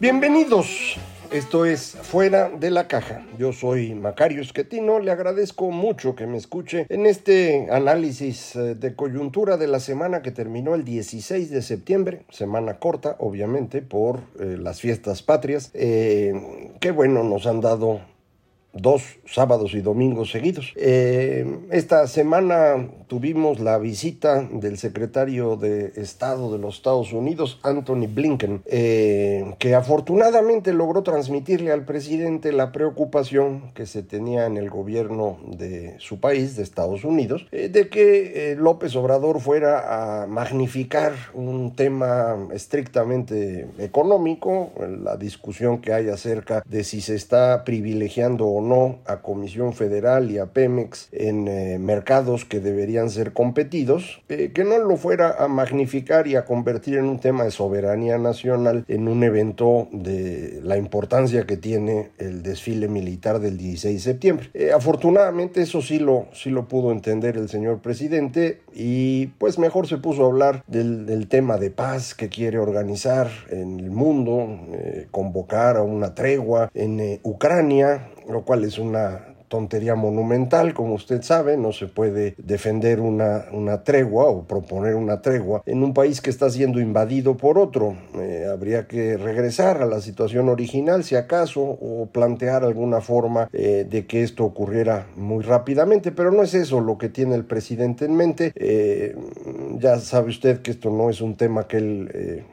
Bienvenidos. Esto es Fuera de la Caja. Yo soy Macario Esquetino. Le agradezco mucho que me escuche en este análisis eh, de coyuntura de la semana que terminó el 16 de septiembre. Semana corta, obviamente, por eh, las fiestas patrias. Eh, qué bueno, nos han dado dos sábados y domingos seguidos. Eh, esta semana tuvimos la visita del secretario de Estado de los Estados Unidos, Anthony Blinken, eh, que afortunadamente logró transmitirle al presidente la preocupación que se tenía en el gobierno de su país, de Estados Unidos, eh, de que López Obrador fuera a magnificar un tema estrictamente económico, la discusión que hay acerca de si se está privilegiando o no a Comisión Federal y a Pemex en eh, mercados que deberían ser competidos, eh, que no lo fuera a magnificar y a convertir en un tema de soberanía nacional en un evento de la importancia que tiene el desfile militar del 16 de septiembre. Eh, afortunadamente eso sí lo, sí lo pudo entender el señor presidente y pues mejor se puso a hablar del tema de paz que quiere organizar en el mundo, convocar a una tregua en Ucrania, lo cual es una tontería monumental, como usted sabe, no se puede defender una, una tregua o proponer una tregua en un país que está siendo invadido por otro. Eh, habría que regresar a la situación original, si acaso, o plantear alguna forma eh, de que esto ocurriera muy rápidamente, pero no es eso lo que tiene el presidente en mente. Eh, ya sabe usted que esto no es un tema que él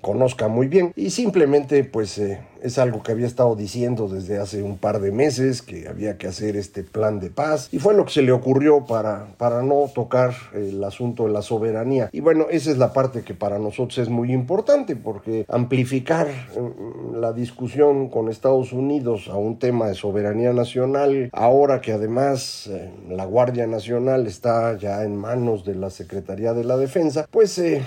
conozca muy bien. Y simplemente pues eh, es algo que había estado diciendo desde hace un par de meses que había que hacer este plan de paz. Y fue lo que se le ocurrió para, para no tocar el asunto de la soberanía. Y bueno esa es la parte que para nosotros es muy importante porque amplificar mm, la discusión con Estados Unidos a un tema de soberanía nacional ahora que además eh, la Guardia Nacional está ya en manos de la Secretaría de la Defensa pues eh,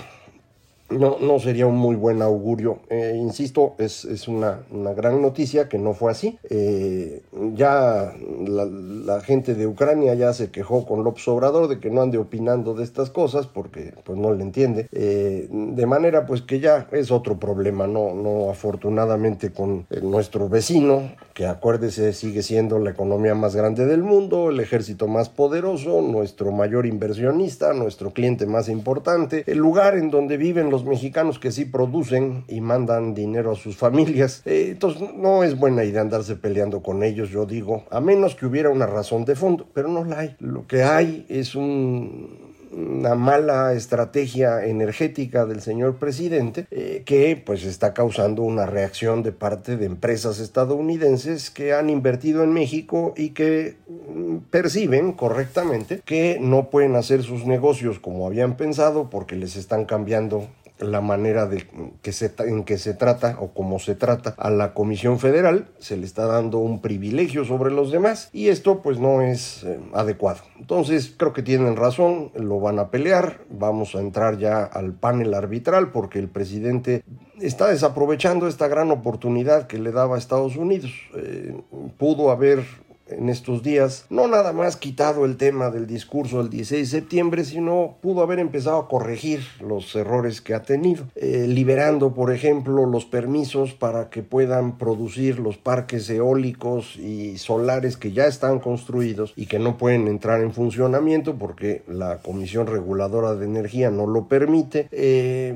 no, no sería un muy buen augurio. Eh, insisto, es, es una, una, gran noticia que no fue así. Eh, ya la, gente de Ucrania ya se quejó con López Obrador de que no ande opinando de estas cosas porque pues no le entiende. Eh, de manera pues que ya es otro problema, no, no afortunadamente con nuestro vecino, que acuérdese sigue siendo la economía más grande del mundo, el ejército más poderoso, nuestro mayor inversionista, nuestro cliente más importante, el lugar en donde viven los mexicanos que sí producen y mandan dinero a sus familias. Eh, entonces no es buena idea andarse peleando con ellos, yo digo, a menos que hubiera una razón de fondo, pero no la hay. Lo que hay es un una mala estrategia energética del señor presidente eh, que pues está causando una reacción de parte de empresas estadounidenses que han invertido en México y que mm, perciben correctamente que no pueden hacer sus negocios como habían pensado porque les están cambiando la manera de que se, en que se trata o cómo se trata a la Comisión Federal, se le está dando un privilegio sobre los demás y esto pues no es eh, adecuado. Entonces creo que tienen razón, lo van a pelear, vamos a entrar ya al panel arbitral porque el presidente está desaprovechando esta gran oportunidad que le daba a Estados Unidos. Eh, pudo haber en estos días, no nada más quitado el tema del discurso del 16 de septiembre, sino pudo haber empezado a corregir los errores que ha tenido, eh, liberando, por ejemplo, los permisos para que puedan producir los parques eólicos y solares que ya están construidos y que no pueden entrar en funcionamiento porque la Comisión Reguladora de Energía no lo permite, eh,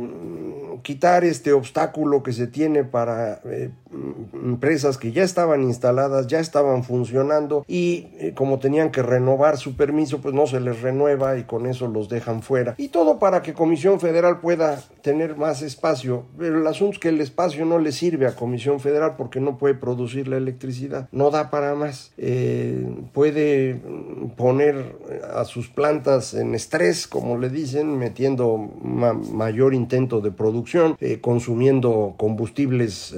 quitar este obstáculo que se tiene para eh, empresas que ya estaban instaladas, ya estaban funcionando y eh, como tenían que renovar su permiso, pues no se les renueva y con eso los dejan fuera. Y todo para que Comisión Federal pueda tener más espacio. Pero el asunto es que el espacio no le sirve a Comisión Federal porque no puede producir la electricidad, no da para más. Eh, puede poner a sus plantas en estrés, como le dicen, metiendo mayor intento de producción, eh, consumiendo combustibles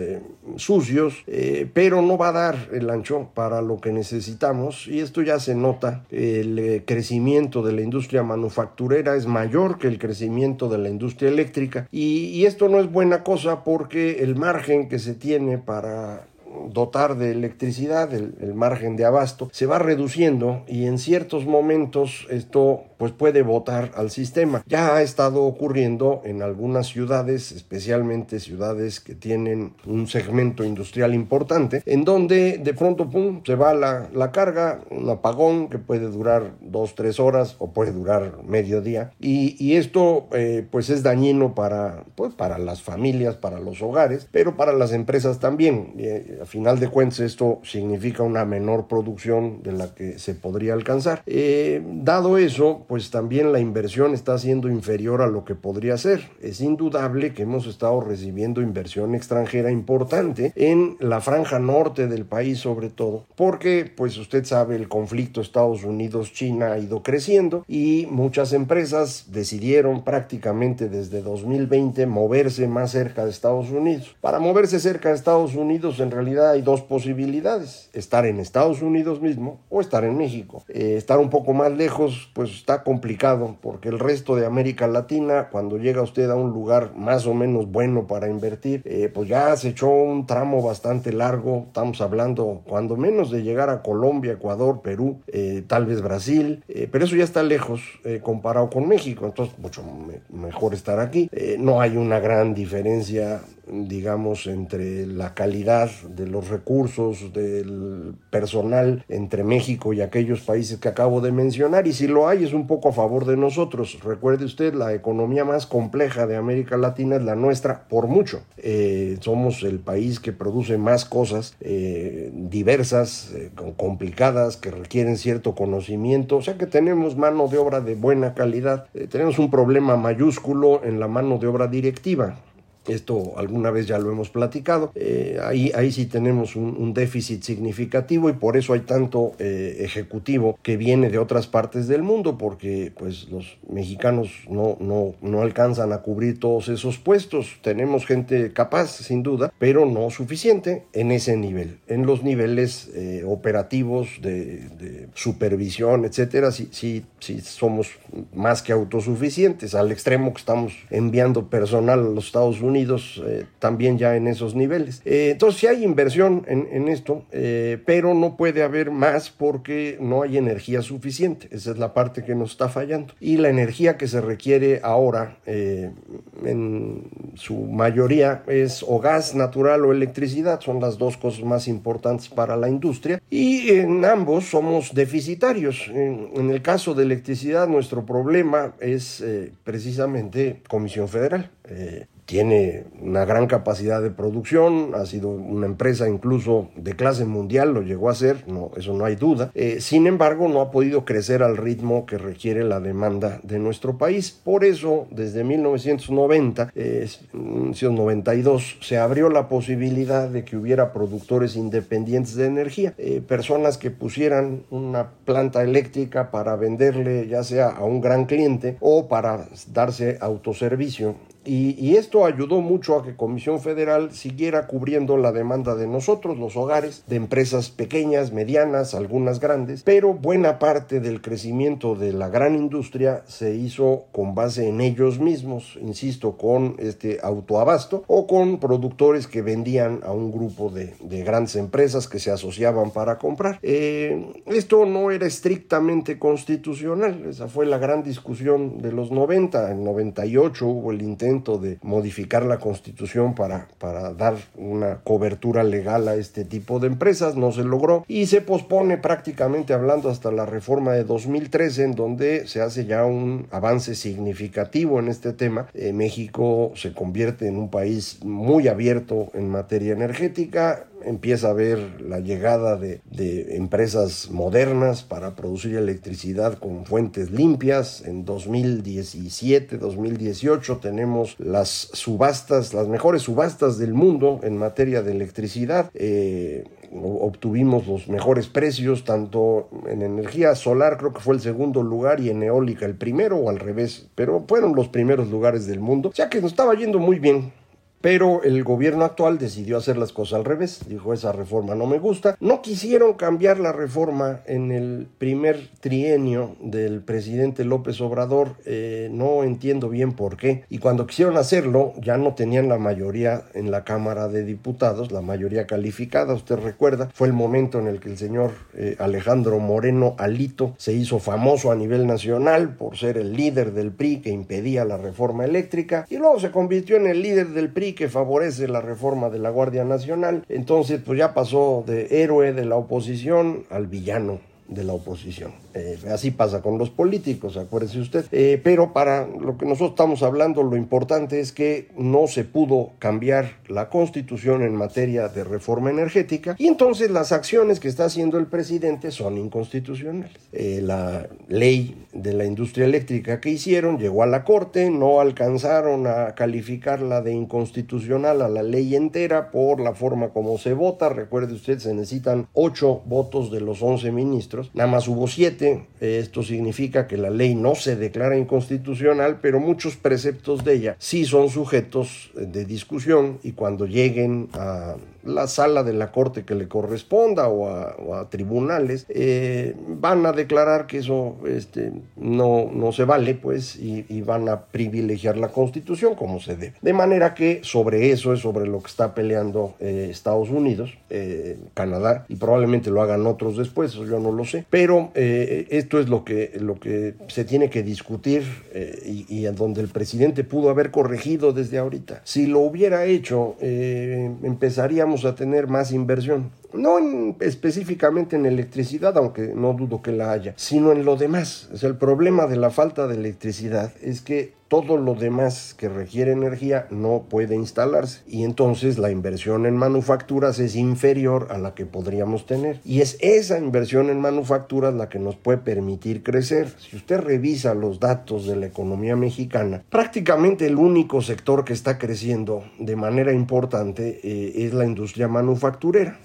sucios, eh, pero no va a dar el ancho para lo que necesitamos y esto ya se nota. El eh, crecimiento de la industria manufacturera es mayor que el crecimiento de la industria eléctrica y esto no es buena cosa porque el margen que se tiene para dotar de electricidad, el, margen de abasto, se va reduciendo y en ciertos momentos esto pues puede botar al sistema. Ya ha estado ocurriendo en algunas ciudades, especialmente ciudades que tienen un segmento industrial importante, en donde de pronto pum, se va la, la carga, un apagón que puede durar dos, tres horas o puede durar medio día. Y, y esto eh, pues es dañino para, pues, para las familias, para los hogares, pero para las empresas también. Eh, a final de cuentas esto significa una menor producción de la que se podría alcanzar. Eh, dado eso, pues también la inversión está siendo inferior a lo que podría ser. Es indudable que hemos estado recibiendo inversión extranjera importante en la franja norte del país sobre todo, porque pues usted sabe el conflicto Estados Unidos-China ha ido creciendo y muchas empresas decidieron prácticamente desde 2020 moverse más cerca de Estados Unidos. Para moverse cerca de Estados Unidos en realidad hay dos posibilidades, estar en Estados Unidos mismo o estar en México. Eh, estar un poco más lejos pues está complicado porque el resto de América Latina, cuando llega usted a un lugar más o menos bueno para invertir, eh, pues ya se echó un tramo bastante largo, estamos hablando cuando menos de llegar a Colombia, Ecuador, Perú, eh, tal vez Brasil, pero eso ya está lejos comparado con México, entonces mucho mejor estar aquí. no hay una gran diferencia digamos, entre la calidad de los recursos, del personal entre México y aquellos países que acabo de mencionar, y si lo hay es un poco a favor de nosotros. Recuerde usted, la economía más compleja de América Latina es la nuestra por mucho. Eh, somos el país que produce más cosas eh, diversas, eh, complicadas, que requieren cierto conocimiento, o sea que tenemos mano de obra de buena calidad. tenemos un problema mayúsculo en la mano de obra directiva esto alguna vez ya lo hemos platicado. Eh, ahí, ahí sí tenemos un, déficit significativo y por eso hay tanto eh, ejecutivo que viene de otras partes del mundo, porque pues los mexicanos no, no, no alcanzan a cubrir todos esos puestos. Tenemos gente capaz, sin duda, pero no suficiente en ese nivel. En los niveles eh, operativos de, de, supervisión, etcétera, sí, sí, sí somos más que autosuficientes, al extremo que estamos enviando personal a los Estados Unidos eh, también ya en esos niveles. Eh, entonces sí hay inversión en, esto, eh, pero no puede haber más porque no hay energía suficiente. Esa es la parte que nos está fallando. Y la energía que se requiere ahora, en su mayoría, es o gas natural o electricidad. Son las dos cosas más importantes para la industria. Y en ambos somos deficitarios. En, el caso de electricidad, nuestro problema es precisamente Comisión Federal tiene una gran capacidad de producción, ha sido una empresa incluso de clase mundial, lo llegó a ser, no, eso no hay duda. Eh, sin embargo, no ha podido crecer al ritmo que requiere la demanda de nuestro país. Por eso, desde 1990, eh, 1992, se abrió la posibilidad de que hubiera productores independientes de energía, eh, personas que pusieran una planta eléctrica para venderle ya sea a un gran cliente o para darse autoservicio y, esto ayudó mucho a que Comisión Federal siguiera cubriendo la demanda de nosotros, los hogares, de empresas pequeñas, medianas, algunas grandes, pero buena parte del crecimiento de la gran industria se hizo con base en ellos mismos, insisto, con este autoabasto o con productores que vendían a un grupo de, grandes empresas que se asociaban para comprar. Eh, esto no era estrictamente constitucional, esa fue la gran discusión de los 90, en 98 hubo el intento de modificar la constitución para, para dar una cobertura legal a este tipo de empresas, no se logró y se pospone prácticamente hablando hasta la reforma de 2013 en donde se hace ya un avance significativo en este tema. Eh, México se convierte en un país muy abierto en materia energética, empieza a ver la llegada de, de, empresas modernas para producir electricidad con fuentes limpias. En 2017, 2018 tenemos las subastas, las mejores subastas del mundo en materia de electricidad. Eh, obtuvimos los mejores precios, tanto en energía solar, creo que fue el segundo lugar, y en eólica el primero, o al revés, pero fueron los primeros lugares del mundo, ya que nos estaba yendo muy bien pero el gobierno actual decidió hacer las cosas al revés. Dijo, esa reforma no me gusta. No quisieron cambiar la reforma en el primer trienio del presidente López Obrador. Eh, no entiendo bien por qué. Y cuando quisieron hacerlo, ya no tenían la mayoría en la Cámara de Diputados, la mayoría calificada. Usted recuerda, fue el momento en el que el señor eh, Alejandro Moreno Alito se hizo famoso a nivel nacional por ser el líder del PRI que impedía la reforma eléctrica. Y luego se convirtió en el líder del PRI que favorece la reforma de la Guardia Nacional. Entonces, pues ya pasó de héroe de la oposición al villano de la oposición. Eh, así pasa con los políticos, acuérdese usted. Eh, pero para lo que nosotros estamos hablando, lo importante es que no se pudo cambiar la constitución en materia de reforma energética y entonces las acciones que está haciendo el presidente son inconstitucionales. Eh, la ley de la industria eléctrica que hicieron llegó a la corte, no alcanzaron a calificarla de inconstitucional a la ley entera por la forma como se vota. Recuerde usted, se necesitan ocho votos de los once ministros, nada más hubo siete esto significa que la ley no se declara inconstitucional, pero muchos preceptos de ella sí son sujetos de discusión y cuando lleguen a la sala de la corte que le corresponda o a, tribunales, eh, van a declarar que eso este, no, no se vale, pues, y, van a privilegiar la constitución como se debe. De manera que sobre eso es sobre lo que está peleando eh, Estados Unidos, eh, Canadá, y probablemente lo hagan otros después, yo no lo sé, pero esto es lo que, lo que se tiene que discutir y, y en donde el presidente pudo haber corregido desde ahorita. Si lo hubiera hecho, empezaríamos a tener más inversión. No específicamente en electricidad, aunque no dudo que la haya, sino en lo demás. El problema de la falta de electricidad es que todo lo demás que requiere energía no puede instalarse y entonces la inversión en manufacturas es inferior a la que podríamos tener y es esa inversión en manufacturas la que nos puede permitir crecer. Si usted revisa los datos de la economía mexicana, prácticamente el único sector que está creciendo de manera importante eh, es la industria manufacturera.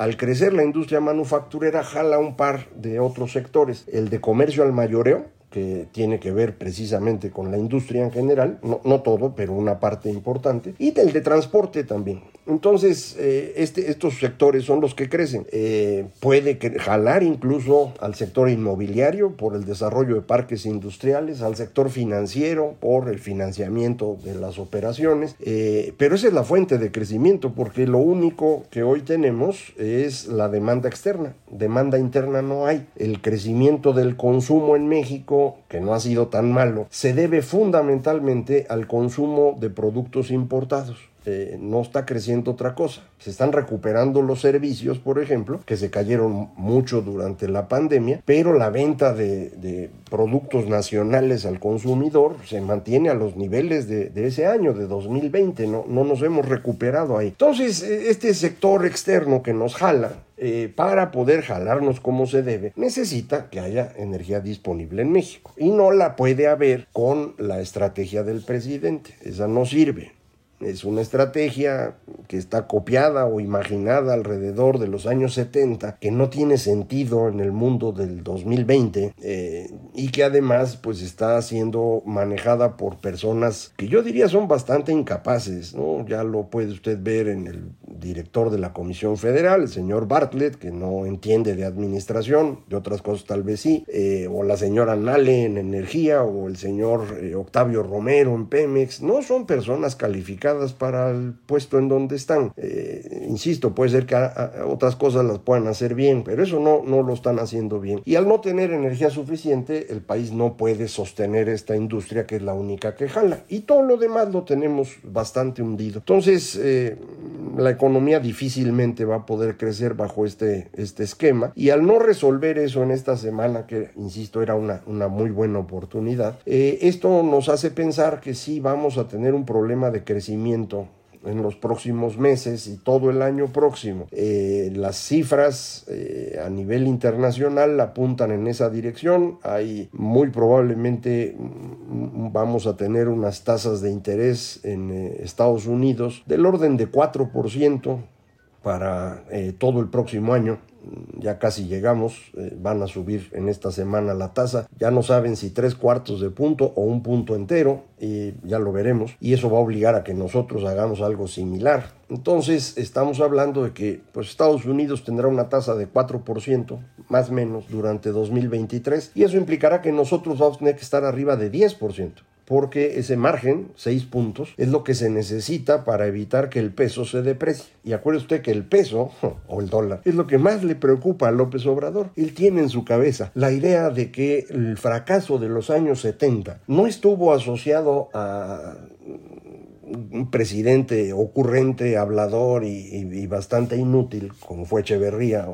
Al crecer la industria manufacturera jala un par de otros sectores, el de comercio al mayoreo, que tiene que ver precisamente con la industria en general, no, no todo, pero una parte importante, y del de transporte también. Entonces, eh, este, estos sectores son los que crecen. Eh, puede jalar incluso al sector inmobiliario por el desarrollo de parques industriales, al sector financiero por el financiamiento de las operaciones, eh, pero esa es la fuente de crecimiento porque lo único que hoy tenemos es la demanda externa, demanda interna no hay. El crecimiento del consumo en México, que no ha sido tan malo, se debe fundamentalmente al consumo de productos importados. Eh, no está creciendo otra cosa. Se están recuperando los servicios, por ejemplo, que se cayeron mucho durante la pandemia, pero la venta de, productos nacionales al consumidor se mantiene a los niveles de, ese año, de 2020, no, no nos hemos recuperado ahí. Entonces, eh, este sector externo que nos jala, eh, para poder jalarnos como se debe, necesita que haya energía disponible en México. Y no la puede haber con la estrategia del presidente. Esa no sirve. Es una estrategia que está copiada o imaginada alrededor de los años 70, que no tiene sentido en el mundo del 2020 eh, y que además pues está siendo manejada por personas que yo diría son bastante incapaces, ¿no? Ya lo puede usted ver en el director de la Comisión Federal, el señor Bartlett, que no entiende de administración, de otras cosas tal vez sí, eh, o la señora Nale en energía, o el señor eh, Octavio Romero en Pemex, no son personas calificadas para el puesto en donde están. Eh, insisto, puede ser que otras cosas las puedan hacer bien, pero eso no, no lo están haciendo bien. Y al no tener energía suficiente, el país no puede sostener esta industria que es la única que jala. Y todo lo demás lo tenemos bastante hundido. Entonces, eh, la economía difícilmente va a poder crecer bajo este, este esquema. Y al no resolver eso en esta semana, que insisto era una, una muy buena oportunidad, eh, esto nos hace pensar que sí vamos a tener un problema de crecimiento en los próximos meses y todo el año próximo. Eh, las cifras eh, a nivel internacional apuntan en esa dirección. Hay muy probablemente mm, vamos a tener unas tasas de interés en eh, Estados Unidos del orden de 4% para todo el próximo año ya casi llegamos, eh, van a subir en esta semana la tasa, ya no saben si tres cuartos de punto o un punto entero, y ya lo veremos, y eso va a obligar a que nosotros hagamos algo similar. Entonces estamos hablando de que pues, Estados Unidos tendrá una tasa de 4%, más o menos, durante 2023, y eso implicará que nosotros vamos a tener que estar arriba de 10% porque ese margen, 6 puntos, es lo que se necesita para evitar que el peso se deprecie. Y acuerde usted que el peso, o el dólar, es lo que más le preocupa a López Obrador. Él tiene en su cabeza la idea de que el fracaso de los años 70 no estuvo asociado a un presidente ocurrente, hablador y, bastante inútil, como fue Echeverría,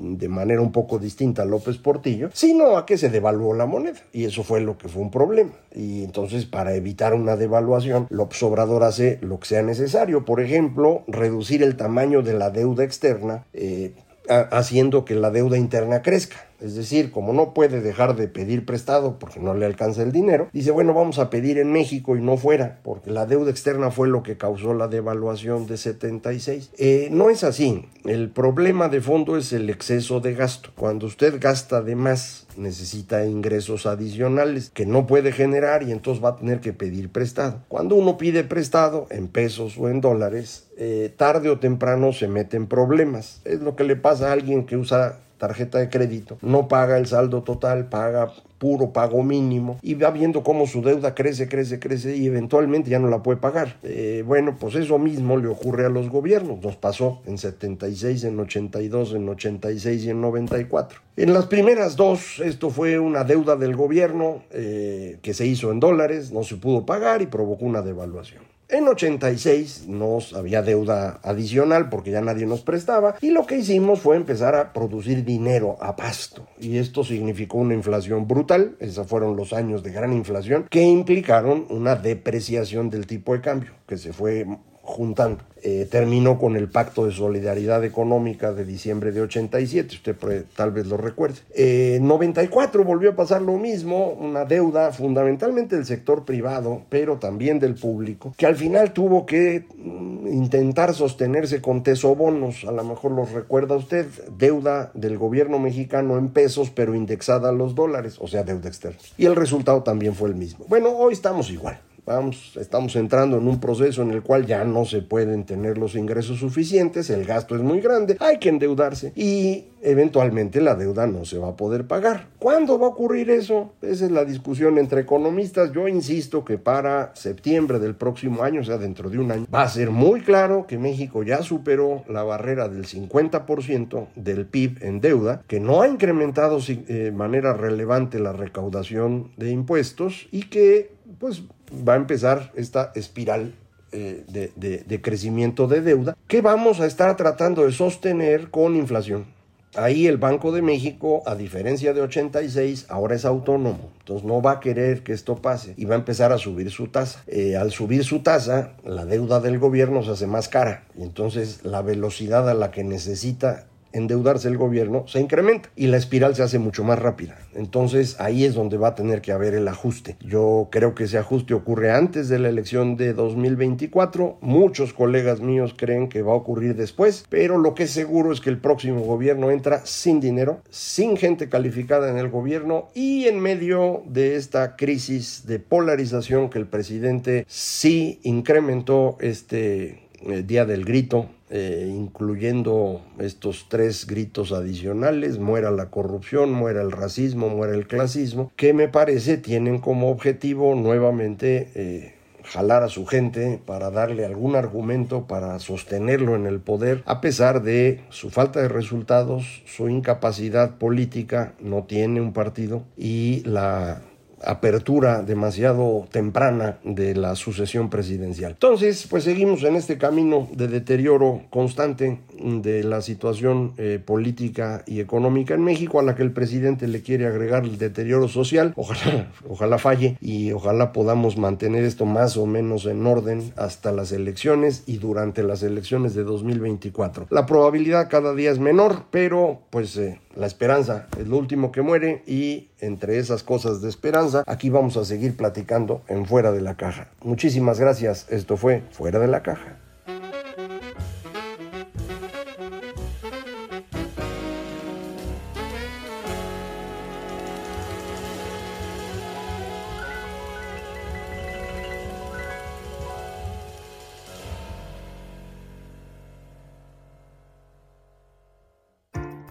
de manera un poco distinta a López Portillo, sino a que se devaluó la moneda. Y eso fue lo que fue un problema. Y entonces, para evitar una devaluación, López Obrador hace lo que sea necesario. Por ejemplo, reducir el tamaño de la deuda externa, eh, haciendo que la deuda interna crezca. Es decir, como no puede dejar de pedir prestado porque no le alcanza el dinero, dice, bueno, vamos a pedir en México y no fuera, porque la deuda externa fue lo que causó la devaluación de 76. Eh, no es así. El problema de fondo es el exceso de gasto. Cuando usted gasta de más, necesita ingresos adicionales que no puede generar y entonces va a tener que pedir prestado. Cuando uno pide prestado en pesos o en dólares, eh, tarde o temprano se mete en problemas. Es lo que le pasa a alguien que usa tarjeta de crédito, no paga el saldo total, paga puro pago mínimo y va viendo cómo su deuda crece, crece, crece y eventualmente ya no la puede pagar. Eh, bueno, pues eso mismo le ocurre a los gobiernos. Nos pasó en 76, en 82, en 86 y en 94. En las primeras dos, esto fue una deuda del gobierno eh, que se hizo en dólares, no se pudo pagar y provocó una devaluación. En 86 nos había deuda adicional porque ya nadie nos prestaba y lo que hicimos fue empezar a producir dinero a pasto. Y esto significó una inflación brutal, esos fueron los años de gran inflación que implicaron una depreciación del tipo de cambio que se fue juntando. Eh, terminó con el Pacto de Solidaridad Económica de diciembre de 87, usted tal vez lo recuerde. En eh, 94 volvió a pasar lo mismo, una deuda fundamentalmente del sector privado, pero también del público, que al final tuvo que mm, intentar sostenerse con tesobonos, a lo mejor lo recuerda usted, deuda del gobierno mexicano en pesos, pero indexada a los dólares, o sea, deuda externa. Y el resultado también fue el mismo. Bueno, hoy estamos igual. Vamos, estamos entrando en un proceso en el cual ya no se pueden tener los ingresos suficientes, el gasto es muy grande, hay que endeudarse y eventualmente la deuda no se va a poder pagar. ¿Cuándo va a ocurrir eso? Esa es la discusión entre economistas. Yo insisto que para septiembre del próximo año, o sea, dentro de un año, va a ser muy claro que México ya superó la barrera del 50% del PIB en deuda, que no ha incrementado de eh, manera relevante la recaudación de impuestos y que pues va a empezar esta espiral eh, de, crecimiento de deuda que vamos a estar tratando de sostener con inflación. Ahí el Banco de México, a diferencia de 86, ahora es autónomo. Entonces no va a querer que esto pase y va a empezar a subir su tasa. Eh, al subir su tasa, la deuda del gobierno se hace más cara. Y entonces la velocidad a la que necesita endeudarse el gobierno se incrementa y la espiral se hace mucho más rápida. Entonces ahí es donde va a tener que haber el ajuste. Yo creo que ese ajuste ocurre antes de la elección de 2024. Muchos colegas míos creen que va a ocurrir después, pero lo que es seguro es que el próximo gobierno entra sin dinero, sin gente calificada en el gobierno y en medio de esta crisis de polarización que el presidente sí incrementó este eh, Día del Grito, eh, incluyendo estos tres gritos adicionales, muera la corrupción, muera el racismo, muera el clasismo, que me parece tienen como objetivo nuevamente eh, jalar a su gente para darle algún argumento para sostenerlo en el poder, a pesar de su falta de resultados, su incapacidad política, no tiene un partido, y la apertura demasiado temprana de la sucesión presidencial. Entonces, pues seguimos en este camino de deterioro constante de la situación eh, política y económica en México, a la que el presidente le quiere agregar el deterioro social. Ojalá, ojalá falle y ojalá podamos mantener esto más o menos en orden hasta las elecciones y durante las elecciones de 2024. La probabilidad cada día es menor, pero pues eh, la esperanza es lo último que muere y entre esas cosas de esperanza, aquí vamos a seguir platicando en Fuera de la Caja. Muchísimas gracias, esto fue Fuera de la Caja.